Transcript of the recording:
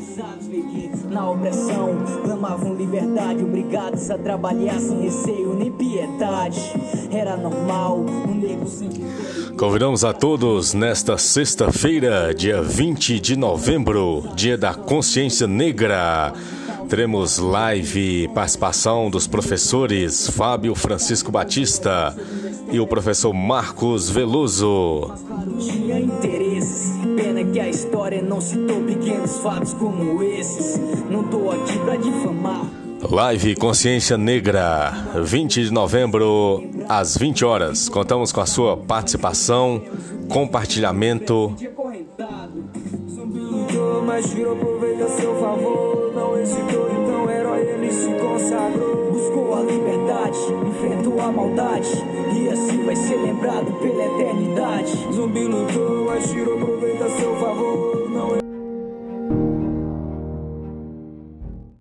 escravizados na opressão. Clamavam liberdade, obrigados a trabalhar sem receio nem piedade. Era normal, o negro sempre. Convidamos a todos nesta sexta-feira, dia 20 de novembro, dia da consciência negra. Teremos live participação dos professores Fábio Francisco Batista e o professor Marcos Veloso. Tinha interesses. Pena que a história não citou pequenos fatos como esses. Não tô aqui pra difamar. Live Consciência Negra, 20 de novembro, às 20 horas. Contamos com a sua participação, compartilhamento. Mas tirou proveito a seu favor. Não hesitou, então herói ele se consagrou. Buscou a liberdade, enfrentou a maldade. E assim vai ser lembrado pela o proveito a seu favor.